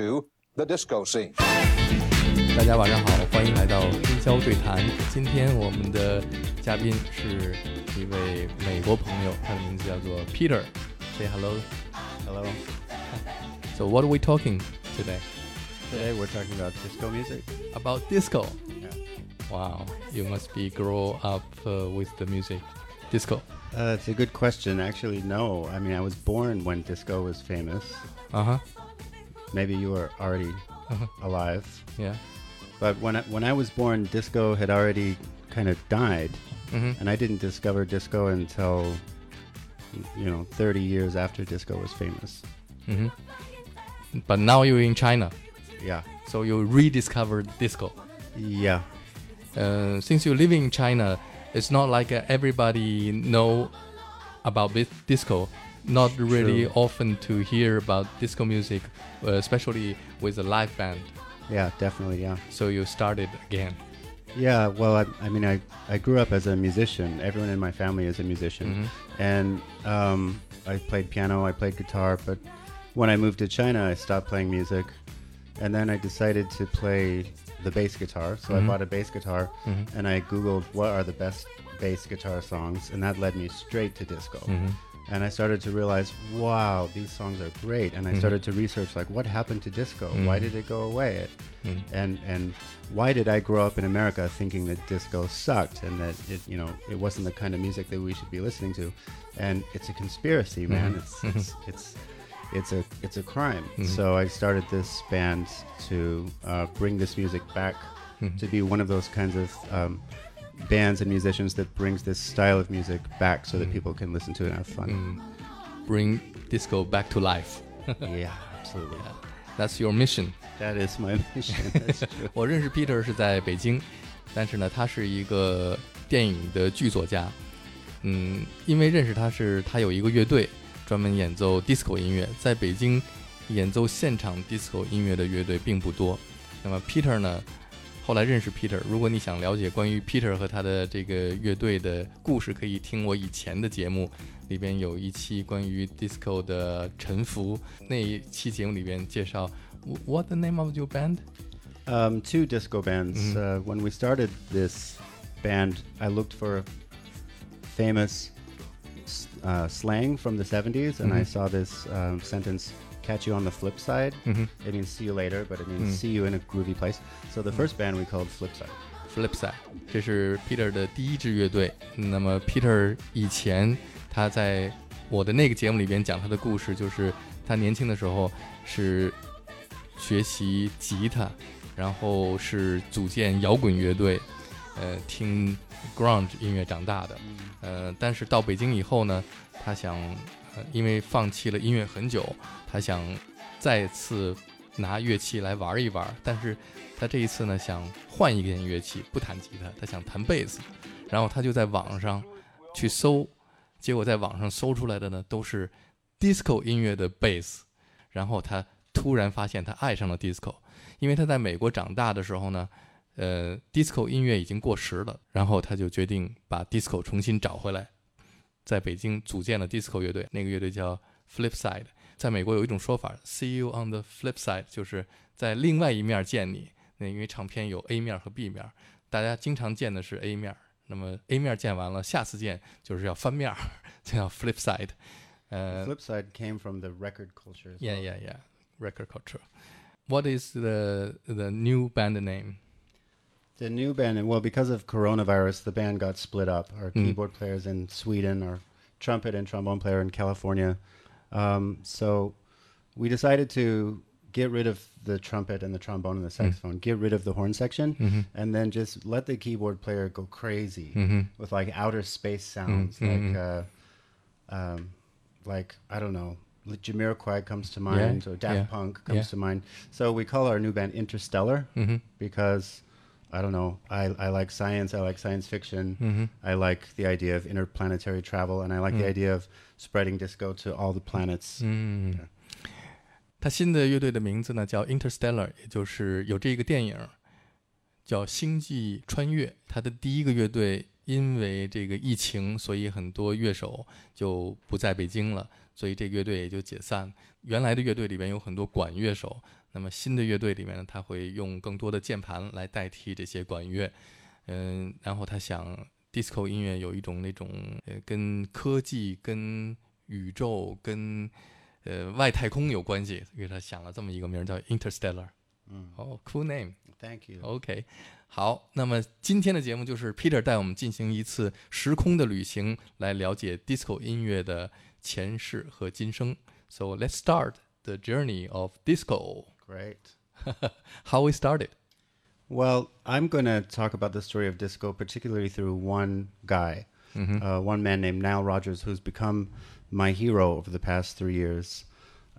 into the disco scene. 大家晚上好，欢迎来到深交对谈。今天我们的嘉宾是一位美国朋友，他的名字叫做 Peter。Say hello. Hello. So what are we talking today? Today we're talking about disco music. About disco. Yeah. Wow, you must be grow up uh, with the music, disco. Uh, it's a good question. Actually, no. I mean, I was born when disco was famous. Uh huh. Maybe you were already Uh-huh. alive. Yeah. But when I, when I was born, disco had already kind of died, Mhm. and I didn't discover disco until you know 30 years after disco was famous. Mhm. But now you're in China, Yeah. so you rediscovered disco. Yeah. Uh, since you live in China, it's not like uh, everybody know about disco. Not really True. often to hear about disco music, uh, especially with a live band. Yeah. Definitely. Yeah. So you started again. Yeah, well, I, I mean, I, I grew up as a musician. Everyone in my family is a musician. Mhm. And um, I played piano, I played guitar, but when I moved to China, I stopped playing music. And then I decided to play the bass guitar. So Mhm. I bought a bass guitar Mhm. and I Googled what are the best bass guitar songs, and that led me straight to disco. And I started to realize, wow, these songs are great. And I Mhm. started to research, like, what happened to disco? Mhm. Why did it go away? Mhm. and and why did I grow up in America thinking that disco sucked and that it you know it wasn't the kind of music that we should be listening to, and it's a conspiracy, man. Mhm. It's it's it's it's a it's a crime. Mhm. So I started this band to uh, bring this music back to be one of those kinds of um, bands and musicians that brings this style of music back so that Mhm. people can listen to it and have fun. Mm. Bring disco back to life. Yeah, absolutely. That's your mission. That is my mission. That's true. 我认识 Peter 是在北京，但是呢，他是一个电影的剧作家。嗯，因为认识他是他有一个乐队，专门演奏 disco 音乐，在北京演奏现场 disco 音乐的乐队并不多。那么 Peter 呢， 后来认识 Peter，如果你想了解关于 Peter 和他的这个乐队的故事，可以听我以前的节目，里边有一期关于 disco 的沉浮，那一期节目里边介绍 What the name of your band？ Um, two disco bands. Mhm. Uh, when we started this band, I looked for famous s- uh, slang from the 70s, and I Mhm. saw this um, sentence Catch you on the flip side. It means see you later, but it means Mm. see you in a groovy place. So the first band we called Flipside. Flipside，这是 Peter 的第一支乐队。那么 Peter 以前他在我的那个节目里边讲他的故事，就是他年轻的时候是学习吉他，然后是组建摇滚乐队，呃，听 grunge 音乐长大的。呃，但是到北京以后呢，他想，呃，因为放弃了音乐很久，他想再次拿乐器来玩一玩，但是他这一次呢，想换一件乐器，不弹吉他，他想弹贝斯，然后他就在网上去搜，结果在网上搜出来的呢都是 disco 音乐的贝斯，然后他突然发现他爱上了 disco，因为他在美国长大的时候呢，呃，disco 音乐已经过时了，然后他就决定把 disco 重新找回来，在北京组建了 disco 乐队，那个乐队叫 Flipside。在美国有一种说法，see you on the flip side，就是在另外一面见你。那因为唱片有 A 面和 B 面，大家经常见的是 A 面，那么 A 面见完了，下次见就是要翻面，就叫 flip side。呃 Flipside came from the record culture. as Yeah, yeah, yeah. Record culture. What is the the new band name? The new band, and well, because of coronavirus, the band got split up. Our Mm. keyboard player's in Sweden, our trumpet and trombone player in California. Um, so we decided to get rid of the trumpet and the trombone and the saxophone, get rid of the horn section, Mhm. and then just let the keyboard player go crazy Mhm. with like outer space sounds, Mhm. like uh, um, like I don't know. Jamiroquai comes to mind, or Daft yeah, Punk comes yeah. to mind. So we call our new band Interstellar Mhm. because I don't know. I, I like science. I like science fiction. Mhm. I like the idea of interplanetary travel, and I like the Mm. idea of spreading disco to all the planets. 嗯，他新的乐队的名字呢叫 Interstellar，也就是有这个电影叫《星际穿越》。他的第一个乐队因为这个疫情，所以很多乐手就不在北京了，所以这个乐队也就解散。原来的乐队里边有很多管乐手，那么新的乐队里面呢，他会用更多的键盘来代替这些管乐。嗯，然后他想，disco 音乐有一种那种呃，跟科技、跟宇宙、跟呃外太空有关系，给他想了这么一个名儿叫 Interstellar。嗯，哦，cool name。Thank you. OK，好，那么今天的节目就是 Peter 带我们进行一次时空的旅行，来了解 disco 音乐的前世和今生。So let's start the journey of disco. Great. How we started? Well, I'm going to talk about the story of disco, particularly through one guy, mm-hmm. uh, one man named Nile Rodgers, who's become my hero over the past three years.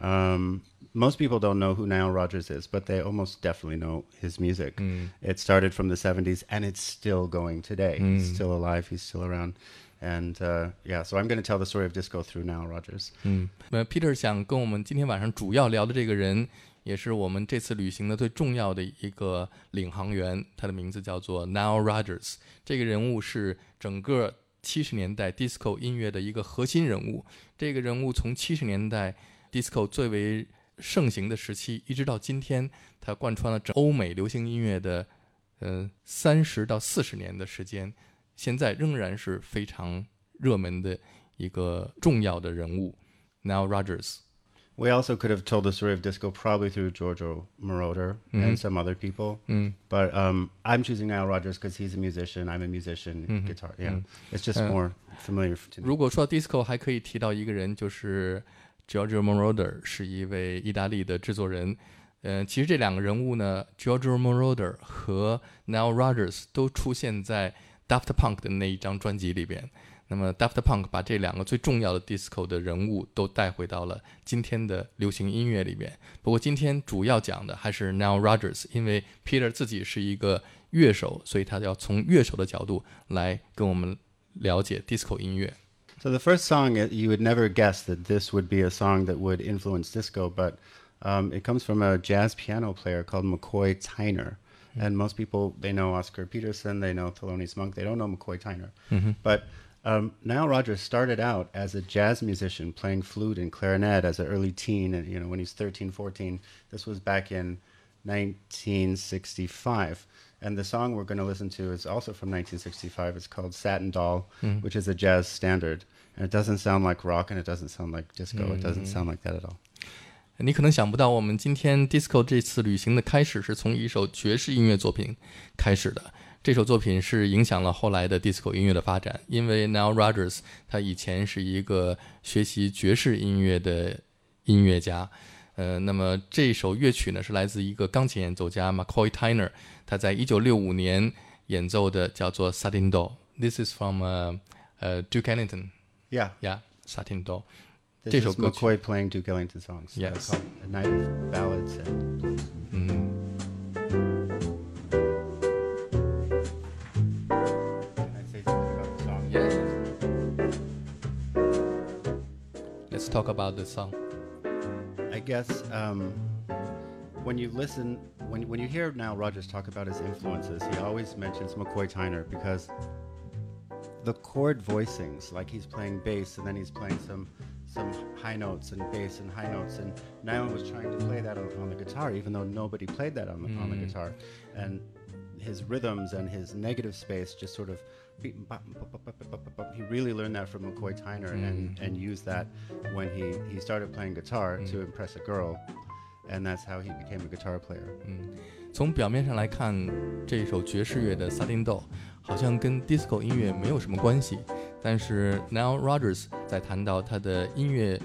Um, most people don't know who Nile Rodgers is, but they almost definitely know his music. Mm. It started from the 70s and it's still going today. Mm. He's still alive, he's still around. And uh, yeah, so I'm going to tell the story of disco through Nile Rodgers. Mm. Uh, 嗯，呃，Peter 也是我们这次旅行的最重要的一个领航员，他的名字叫做 Nile Rodgers。这个人物是整个七十年代 disco 音乐的一个核心人物。这个人物从七十年代 disco 最为盛行的时期，一直到今天，他贯穿了整欧美流行音乐的呃三十到四十年的时间，现在仍然是非常热门的一个重要的人物。Nile Rodgers。We also could have told the story of disco probably through Giorgio Moroder and some other people. But um, I'm choosing Nile Rodgers because he's a musician. I'm a musician, guitar. Yeah, it's just more familiar f- to me. 如果说到 disco，还可以提到一个人，就是 Giorgio Moroder，是一位意大利的制作人。嗯、其实这两个人物呢，Giorgio Moroder 和 Nile Rodgers 都出现在 Daft Punk 的那一张专辑里边。 那么 Daft Punk 把这两个最重要的 disco 的人物都带回到了今天的流行音乐里边。不过今天主要讲的还是 Nile Rodgers，因为 Peter 自己是一个乐手，所以他要从乐手的角度来跟我们了解 disco 音乐。 So the first song, uh, you would never guess that this would be a song that would influence disco, but um, it comes from a jazz piano player called McCoy Tyner. And most people, they know Oscar Peterson, they know Thelonious Monk, they don't know McCoy Tyner. But um, Nile Rodgers started out as a jazz musician playing flute and clarinet as an early teen, and you know when he's 13, 14. This was back in 1965. And the song we're going to listen to is also from 1965. It's called Satin Doll, which is a jazz standard. And it doesn't sound like rock and it doesn't sound like disco. It doesn't sound like that at all. 你可能想不到，我们今天 disco 这次旅行的开始是从一首爵士音乐作品开始的。 这首作品是影响了后来的 disco 音乐的发展，因为 Nile Rodgers 他以前是一个学习爵士音乐的音乐家。呃，那么这首乐曲呢是来自一个钢琴演奏家 McCoy Tyner，他在一九六五年演奏的，叫做 Satin Doll。This is from 呃呃 Duke Ellington，Yeah. yeah Satin Doll。This 这首歌 McCoy playing Duke Ellington songs. uh, Yes. A Night of Ballads. And 嗯。Talk about the song. I guess um, when you listen, when, when you hear Nile Rodgers talk about his influences, he always mentions McCoy Tyner because the chord voicings, like he's playing bass and then he's playing some some high notes and bass and high notes, and Nile was trying to play that on, on the guitar, even though nobody played that on the, on the guitar, and his rhythms and his negative space just sort of beat- bop, bop, bop, bop, bop, bop, bop. He really learned that from McCoy Tyner and, and used that when he, he started playing guitar to impress a girl, and that's how he became a guitar player. 从表面上来看，这首爵士乐的《萨丁豆》好像跟 disco 音乐没有什么关系，但是 Nile Rodgers 在谈到他的音乐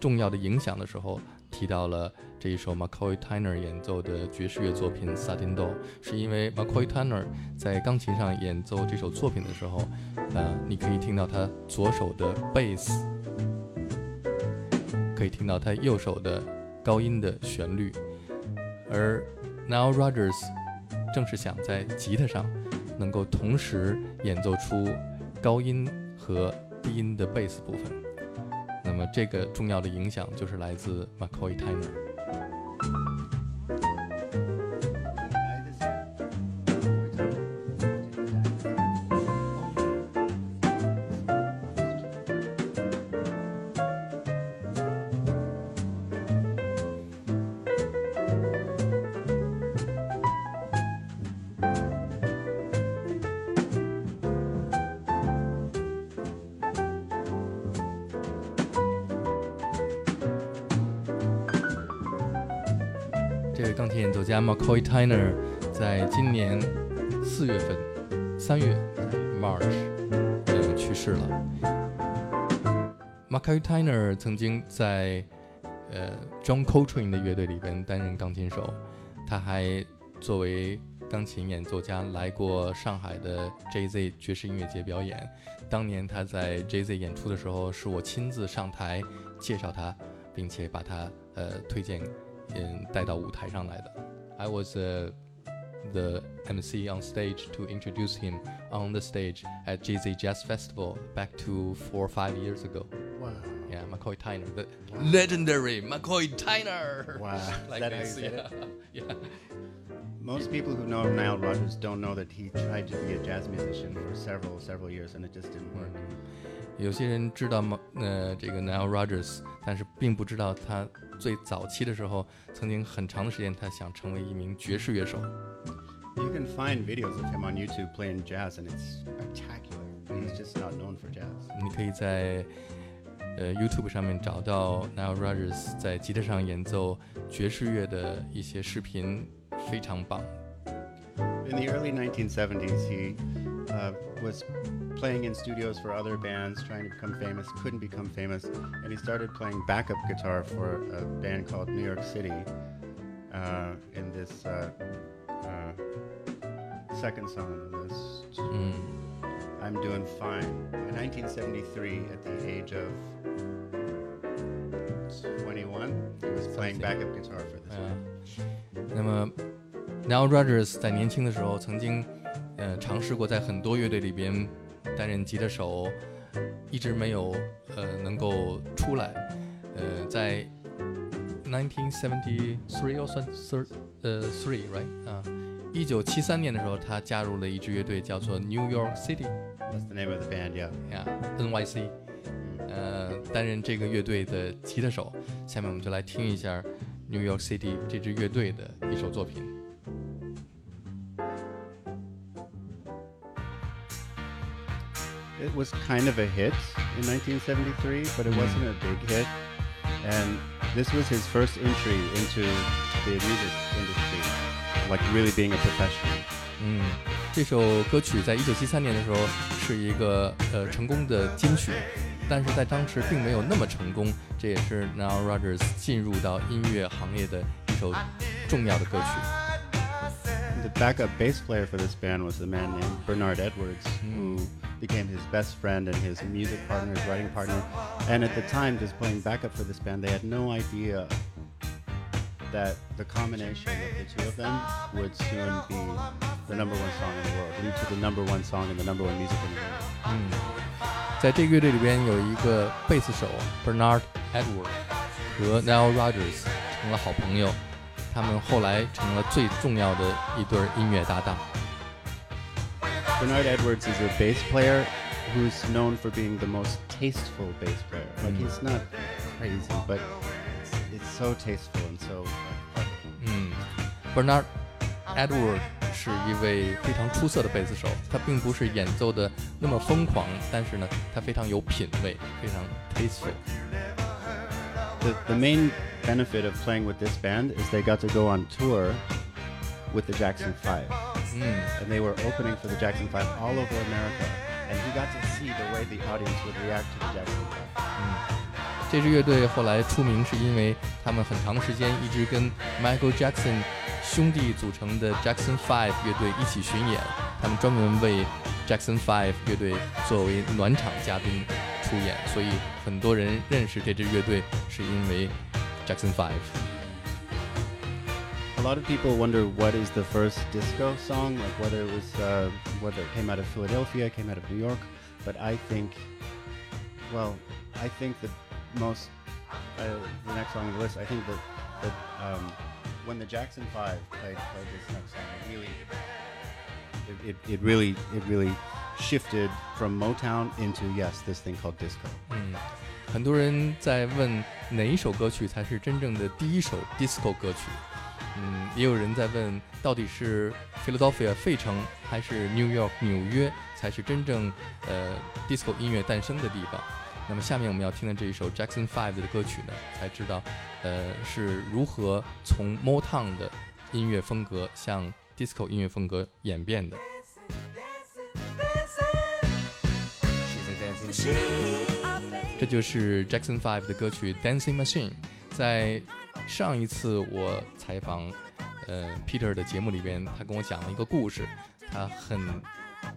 重要的影响的时候，提到了 这一首 McCoy Tyner 演奏的爵士乐作品《萨丁豆》，是因为 McCoy Tyner 在钢琴上演奏这首作品的时候，呃，你可以听到他左手的贝斯，可以听到他右手的高音的旋律，而 Nile Rodgers 正是想在吉他上能够同时演奏出高音和低音的贝斯部分。那么这个重要的影响就是来自 McCoy Tyner。演奏家 McCoy Tyner 在今年四月份，三月 March，呃去世了。McCoy Tyner 曾经在呃 John Coltrane 的乐队里边担任钢琴手，他还作为钢琴演奏家来过上海的 JZ 爵士音乐节表演。当年他在 JZ 演出的时候，是我亲自上台介绍他，并且把他呃推荐嗯带到舞台上来的。I was uh, the MC on stage to introduce him on the stage at JZ Jazz Festival back to four or five years ago. Wow. Yeah, McCoy Tyner, the legendary McCoy Tyner. Wow. Is Like that how you this, said yeah. it? yeah. Most people who know Nile Rodgers don't know that he tried to be a jazz musician for several, several years and it just didn't work. 有些人知道吗？呃，这个 Nile Rodgers，但是并不知道他 最早期的时候，曾经很长的时间，他想成为一名爵士乐手。You can find videos of him on YouTube playing jazz and it's spectacular. He's just not known for jazz. 你可以在呃 YouTube 上面找到 Nile Rodgers 在吉他上演奏爵士乐的一些视频，非常棒。In the early 1970s, he uh, was playing in studios for other bands, trying to become famous, couldn't become famous, and he started playing backup guitar for a band called New York City uh, in this uh, uh, second song in this. 嗯 I'm doing fine. In 1973, at the age of 21, he was playing Something. backup guitar for this 嗯 band.，那么 Nile Rodgers 在年轻的时候曾经 呃尝试过在很多乐队里边担任吉他手，一直没有呃能够出来。呃，在1973哦算 thir 呃 three right 啊，一九七三年的时候，他加入了一支乐队叫做 New York City That's the name of the band, yeah. 呀 NYC，呃，担任这个乐队的吉他手。下面我们就来听一下 New York City 这支乐队的一首作品。It was kind of a hit in 1973, but it wasn't a big hit. And this was his first entry into the music industry, like really being a professional. 嗯，这首歌曲在一九七三年的时候是一个呃成功的金曲，但是在当时并没有那么成功。这也是 Nile Rodgers 进入到音乐行业的一首重要的歌曲。 The backup bass player for this band was a man named Bernard Edwards, who became his best friend and his music partner, his writing partner. And at the time, just playing backup for this band, they had no idea that the combination of the two of them would soon be the number one song in the world, lead to the number one song and the number one music in the world. Hmm. 在这个乐队里边有一个贝斯手 Bernard Edwards 和 Neil Rodgers 成了好朋友，他们后来成了最重要的一对音乐搭档。Bernard Edwards is a bass player who's known for being the most tasteful bass player. Like Mm. he's not crazy, but it's, it's so tasteful and so. uh, 嗯，Bernard Edward 是一位非常出色的贝斯手，他并不是演奏的那么疯狂，但是呢，他非常有品味，非常 tasteful。 The, the main benefit of playing with this band is they got to go on tour with the Jackson Five, 嗯 and they were opening for the Jackson Five all over America, and he got to see the way the audience would react to the Jackson Five. 嗯，这支乐队后来出名是因为他们很长时间一直跟 Michael Jackson 兄弟组成的 Jackson Five 乐队一起巡演，他们专门为 Jackson Five 乐队作为暖场嘉宾出演，所以很多人认识这支乐队是因为 Jackson Five。A lot of people wonder what is the first disco song, like whether it was uh, whether it came out of Philadelphia, came out of New York. But I think, well, I think the most uh, the next song on the list. I think that that um, when the Jackson Five played, played this next song, it really it, it, it really it really shifted from Motown into yes, this thing called disco. 嗯，很多人在问哪一首歌曲才是真正的第一首 disco 歌曲。 嗯，也有人在问，到底是 Philadelphia 费城还是 New York 纽约才是真正呃 disco 音乐诞生的地方？那么下面我们要听的这一首 Jackson Five 的歌曲呢，才知道呃是如何从 Motown 的音乐风格向 disco 音乐风格演变的。这就是 Jackson Five 的歌曲《Dancing Machine》。在上一次我采访呃 Peter 的节目里边，他跟我讲了一个故事，他很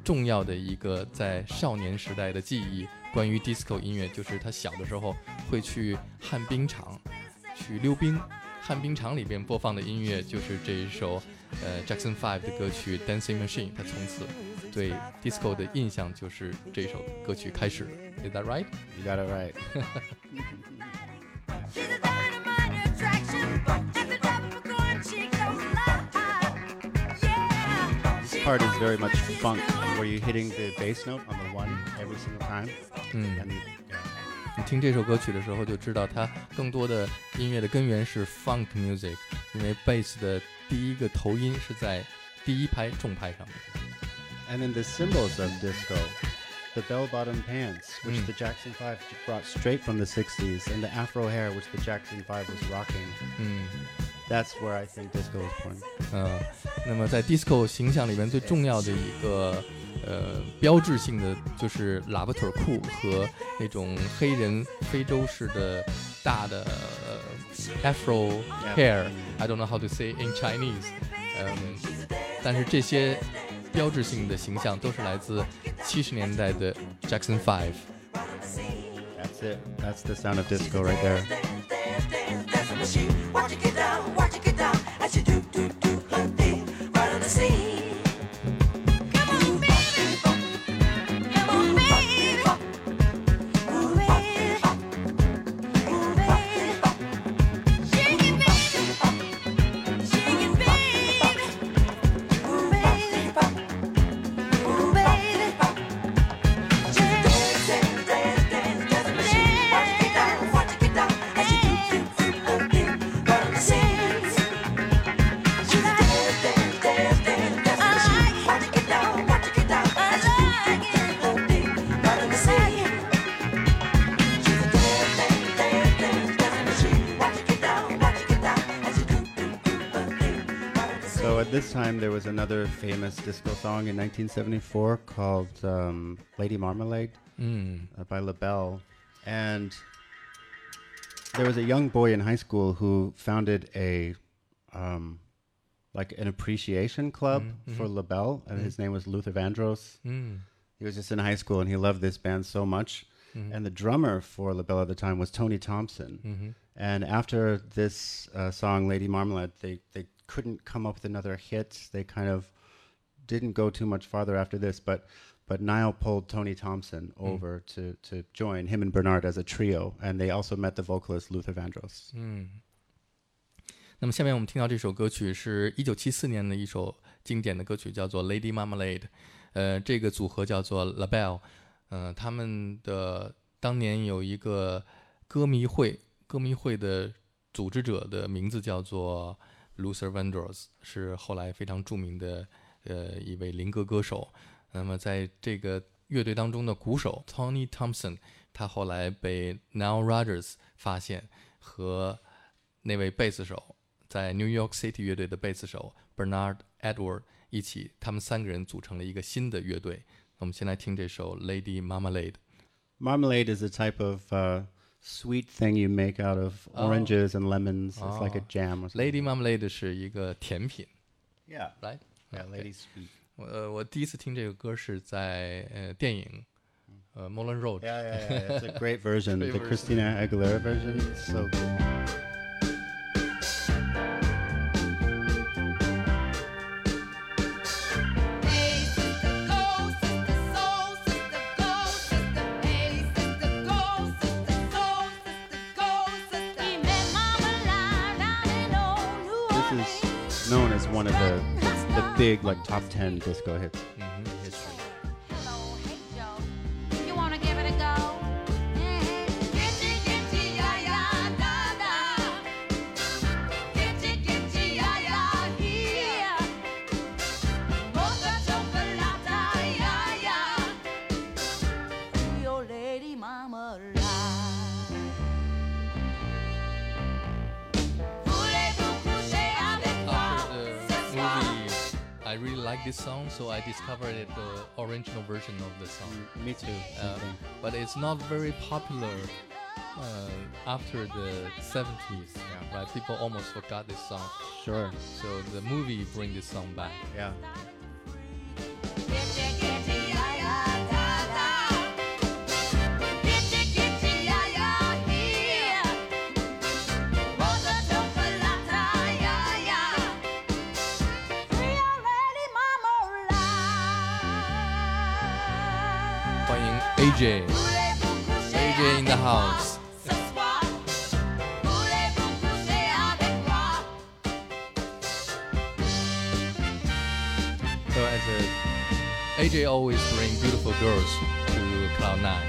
重要的一个在少年时代的记忆，关于 disco 音乐，就是他小的时候会去旱冰场去溜冰，旱冰场里边播放的音乐就是这一首呃 Jackson Five 的歌曲《Dancing Machine》，他从此对 disco 的印象就是这首歌曲开始。Is that right? You got it right. part is very much funk, where you're hitting the bass note on the one every single time. 嗯， And yeah. 你听这首歌曲的时候就知道，它更多的音乐的根源是 funk music，因为 bass 的第一个头音是在第一拍重拍上面。 And then the symbols of disco, the bell-bottom pants, which Mm. the Jackson Five j- brought straight from the '60s, and the Afro hair, which the Jackson Five was rocking. 嗯 That's where I think disco was born. 呃，那么在 disco 形象里面最重要的一个呃标志性的就是喇叭腿裤和那种黑人非洲式的大的、呃 afro hair。I don't know how to say in Chinese。嗯，但是这些标志性的形象都是来自七十年代的 Jackson Five。 That's it. That's the sound of disco right there. time, there was another famous disco song in 1974 called um, Lady Marmalade mm. uh, by LaBelle. And there was a young boy in high school who founded a um, like an appreciation club mm-hmm. for LaBelle, and mm-hmm. his name was Luther Vandross. Mm. He was just in high school, and he loved this band so much. Mm-hmm. And the drummer for LaBelle at the time was Tony Thompson. Mm-hmm. And after this uh, song, Lady Marmalade, they, they couldn't come up with another hit. They kind of didn't go too much farther after this, but but Nile pulled Tony Thompson hmm. over mm. to to join him and Bernard as a trio, and they also met the vocalist Luther Vandross. Hmm. 嗯，那么下面我们听到这首歌曲是一九七四年的一首经典的歌曲，叫做《Lady Marmalade》。呃，这个组合叫做 La Luther Vandross，是后来非常着名的呃一位灵歌歌手。那么在这个乐队当中的鼓手 Tony Thompson，他后来被 Nile Rodgers 发现，和那位贝斯手在 New York City 乐队的贝斯手 Bernard Edward 一起，他们三个人组成了一个新的乐队。我们先来听这首《Lady Marmalade》。 Marmalade is a type of uh, sweet thing you make out of oh. oranges and lemons. It's like a oh. jam. Lady Marmalade yeah right. Yeah, Lady Sweet. 呃，我第一次听这个歌是在呃电影，呃《Moulin Rouge》。Yeah, yeah, yeah. It's a great version. The Christina Aguilera version. So good. Is known as one of the the big like top ten disco hits discovered the original version of the song. Me too. Uh, but it's not very popular uh, after the 70s. Yeah. Right? People almost forgot this song. Sure. So the movie bring this song back. Yeah. AJ。AJ in the house. So as a AJ always bring beautiful girls to Cloud Nine.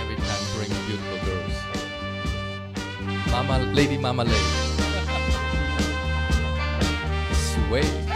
Every time bring beautiful girls. Mama, Lady Mama Lady. Sway.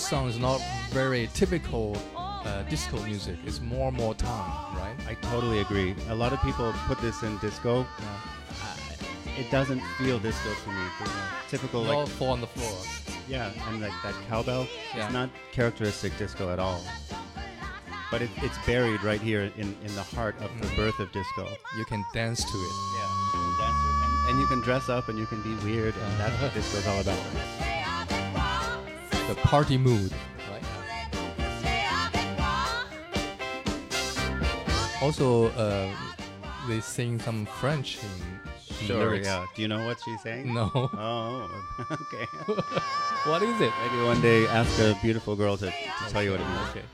This song is not very typical uh, disco music. It's more more time, right? I totally agree. A lot of people put this in disco. Yeah. It doesn't feel disco to me. You know, typical They all like fall on the floor. yeah, and like that cowbell. Yeah. It's not characteristic disco at all. But it, it's buried right here in, in the heart of the birth of disco. You can dance to it. Yeah, you can dance to it. And, and you can dress up and you can be weird, and that's what disco's all about. The party mood, right? Also, uh, they sing some French in Sure, lyrics. yeah. Do you know what she's saying? No. Oh, okay. what is it? Maybe one day ask a beautiful girl to, to tell you what it means. Okay.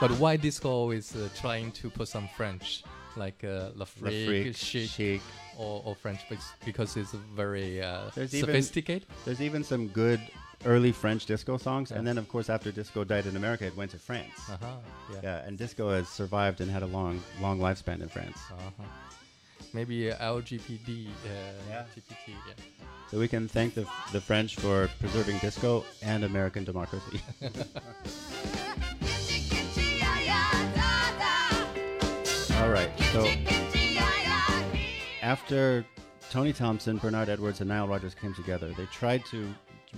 But why disco always uh, trying to put some French, like uh, La freak, Chic, chic. or, or French, because it's very uh, There's even- sophisticated? There's even some good early French disco songs, Yeah. and then of course after disco died in America, it went to France. Uh-huh. Yeah. Yeah, and disco has survived and had a long, long lifespan in France. Uh-huh. Maybe uh, LGBT. Uh, Yeah. GPT, yeah. So we can thank the, the French for preserving disco and American democracy. All right, so after Tony Thompson, Bernard Edwards, and Nile Rodgers came together, they tried to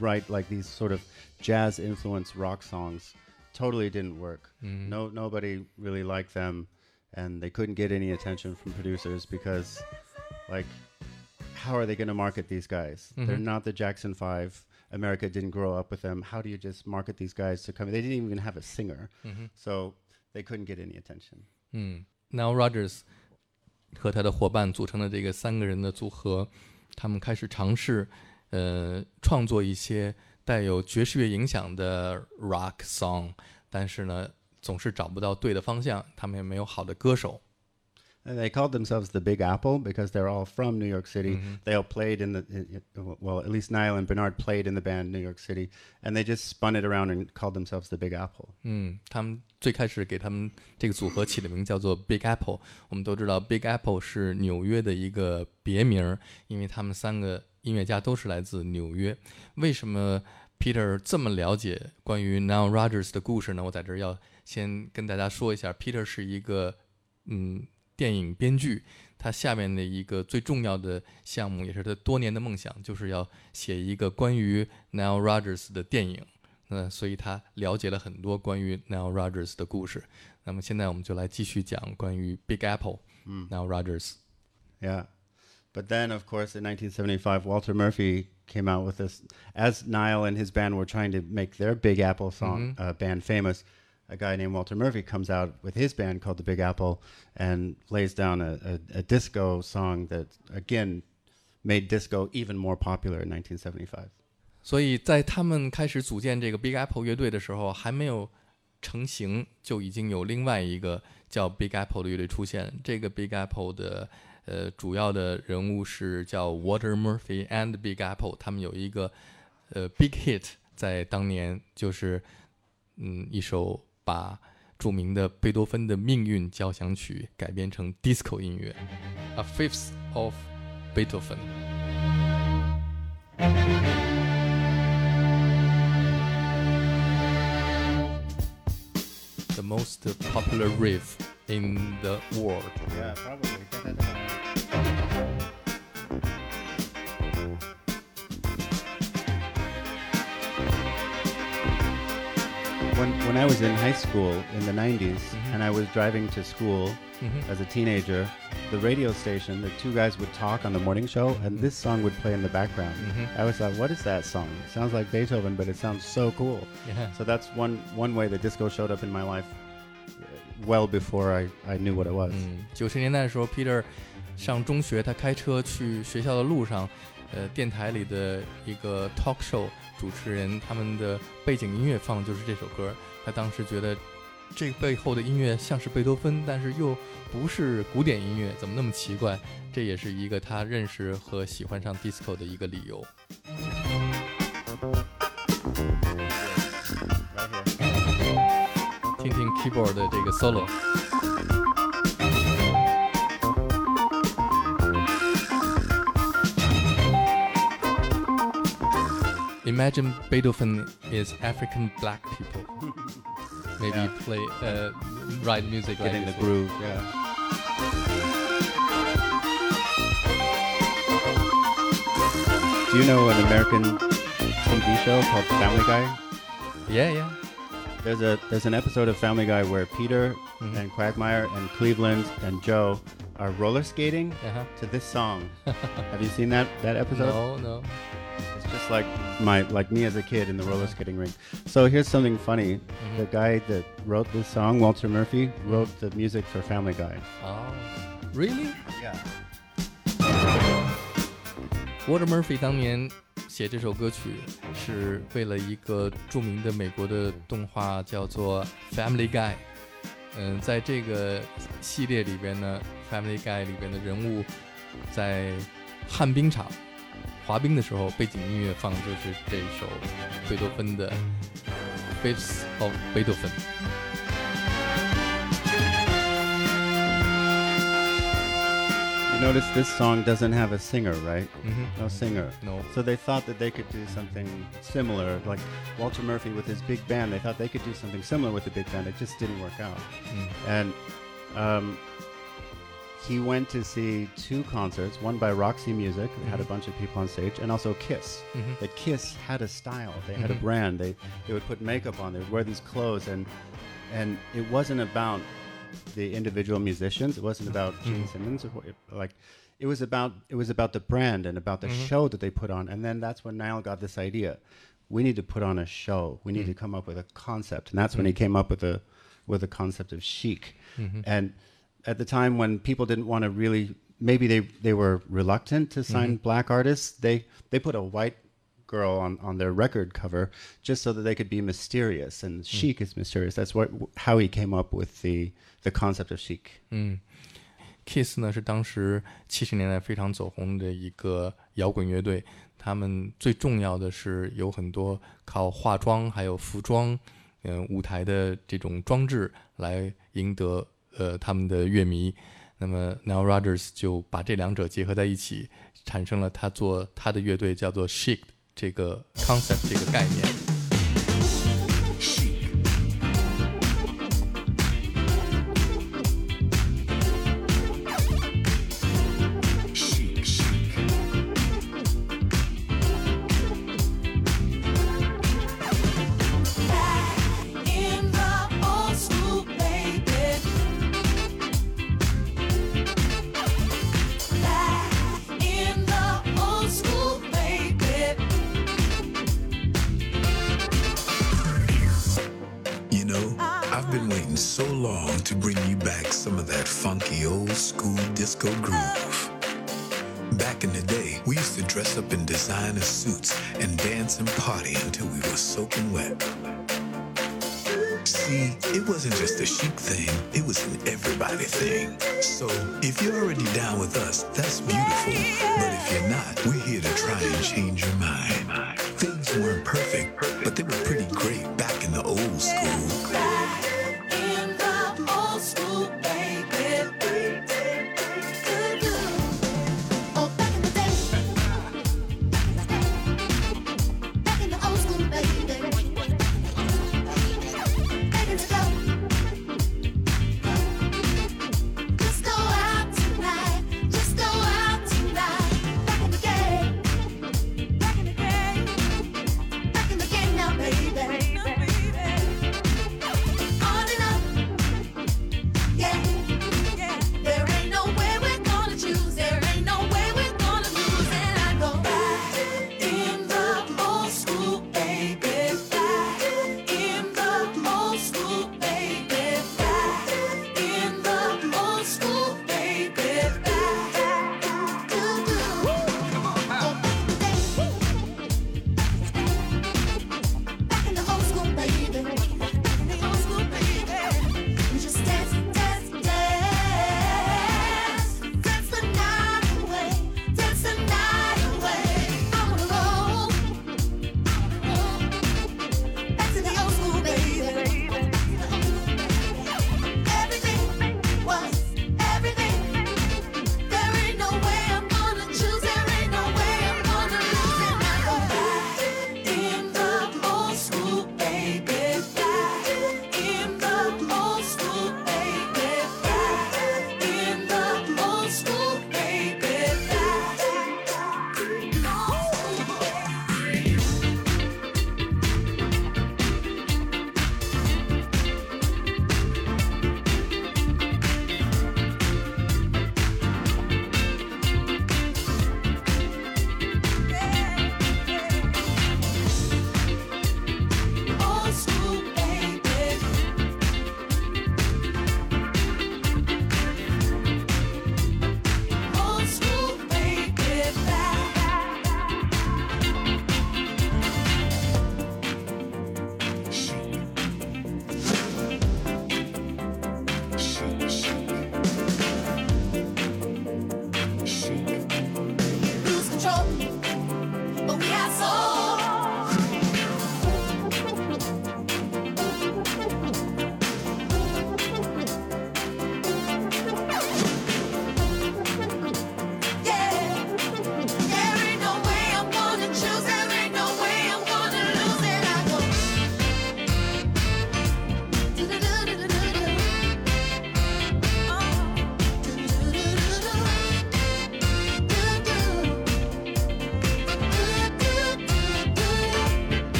write like these sort of jazz influenced rock songs totally didn't work. Mm. No, nobody really liked them, and they couldn't get any attention from producers because, like, how are they going to market these guys? Mm-hmm. They're not the Jackson Five. America didn't grow up with them. How do you just market these guys to come? They didn't even have a singer, mm-hmm. so they couldn't get any attention. Mm. Now Rodgers 和他的伙伴组成的这个三个人的组合，他们开始尝试呃创作一些带有爵士乐影响的 rock song，但是呢总是找不到对的方向，他们也没有好的歌手。They called themselves the Big Apple because they're all from New York City. Mm-hmm. They all played in the well, at least Nile and Bernard played in the band New York City, and they just spun it around and called themselves the Big Apple. Mm. 嗯，他们最开始给他们这个组合起的名叫做 Big Apple。我们都知道 Big Apple 是纽约的一个别名，因为他们三个音乐家都是来自纽约。为什么 Peter 这么了解关于 Now Rodgers 的故事呢？我在这儿要先跟大家说一下，Peter 是一个嗯。电影编剧，他下面的一个最重要的项目，也是他多年的梦想，就是要写一个关于 Nile Rodgers 的电影。那所以他了解了很多关于 Nile Rodgers 的故事。那么现在我们就来继续讲关于 Big Apple、Nile Rodgers。 Yeah. But then, of course, in 1975, Walter Murphy came out with this. As Niall and his band were trying to make their Big Apple song uh, band famous, a guy named Walter Murphy comes out with his band called the Big Apple and lays down a, a, a disco song that, again, made disco even more popular in 1975. 所以在他们开始组建这个 Big Apple 乐队的时候，还没有成型，就已经有另外一个叫 Big Apple 的乐队出现。这个 Big Apple 的呃主要的人物是叫 Walter Murphy and Big Apple，他们有一个呃 Big Hit，在当年就是嗯一首 把著名的贝多芬的命运交响曲改编成 disco 音乐，A Fifth of Beethoven。The most popular riff in the world. Yeah, probably. When, when I was in high school in the 90s and I was driving to school as a teenager, the radio station, the two guys would talk on the morning show and this song would play in the background. I always thought, what is that song? It sounds like Beethoven, but it sounds so cool. Yeah. So that's one, one way that disco showed up in my life uh, well before I, I knew what it was. 嗯，九十年代的时候，Peter 上中学，他开车去学校的路上， 呃，电台里的一个 talk show 主持人他们的背景音乐放的就是这首歌。他当时觉得这背后的音乐像是贝多芬，但是又不是古典音乐，怎么那么奇怪？这也是一个他认识和喜欢上 disco 的一个理由。听听 keyboard 的这个 solo。Imagine Beethoven is African black people. Maybe Yeah. play, uh, write music like in the groove, yeah. Do you know an American TV show called Family Guy? Yeah, yeah. There's a there's an episode of Family Guy where Peter Mhm. and Quagmire and Cleveland and Joe are roller skating Uh-huh. to this song. Have you seen that that episode? No, no. It's just like my like me as a kid in the roller skating rink. So here's something funny. The guy that wrote this song, Walter Murphy, wrote the music for Family Guy. Oh, really? Yeah. Walter Murphy 当年写这首歌曲是为了一个着名的美国的动画叫做《Family Guy》。嗯，在这个系列里边呢，《Family Guy》里边的人物在旱冰场 滑冰的时候，背景音乐放的就是这首贝多芬的《Fifth of Beethoven》。 You notice this song doesn't have a singer, right? Mhm. No singer. No. So they thought that they could do something similar, like Walter Murphy with his big band. They thought they could do something similar with the big band. It just didn't work out. 嗯 And um, he went to see two concerts, one by Roxy Music, that had a bunch of people on stage, and also Kiss. Mhm. That Kiss had a style. They had a Mhm. brand. They they would put makeup on. They would wear these clothes, and and it wasn't about the individual musicians. It wasn't about mm-hmm. Gene Simmons. Or, like it was about it was about the brand and about the mm-hmm. show that they put on. And then that's when Nile got this idea. We need to put on a show. We need to mm-hmm. come up with a concept. And that's when he came up with a with the concept of chic. And at the time when people didn't want to really maybe they, they were reluctant to sign black artists, they they put a white girl on, on their record cover just so that they could be mysterious and chic is mysterious. That's what how he came up with the the concept of chic. 嗯，Kiss 呢是当时七十年代非常走红的一个摇滚乐队，他们最重要的是有很多靠化妆还有服装，嗯、舞台的这种装置来赢得 呃他们的乐迷。那么 Nile Rodgers 就把这两者结合在一起，产生了他做他的乐队叫做 Shig 这个 concept 这个概念。Disco groove. Back in the day, we used to dress up in designer suits and dance and party until we were soaking wet. See, it wasn't just a chic thing, it was an everybody thing. So, if you're already down with us, that's beautiful. But if you're not, we're here to try and change your mind. Things weren't perfect, but they were pretty great back in the old school.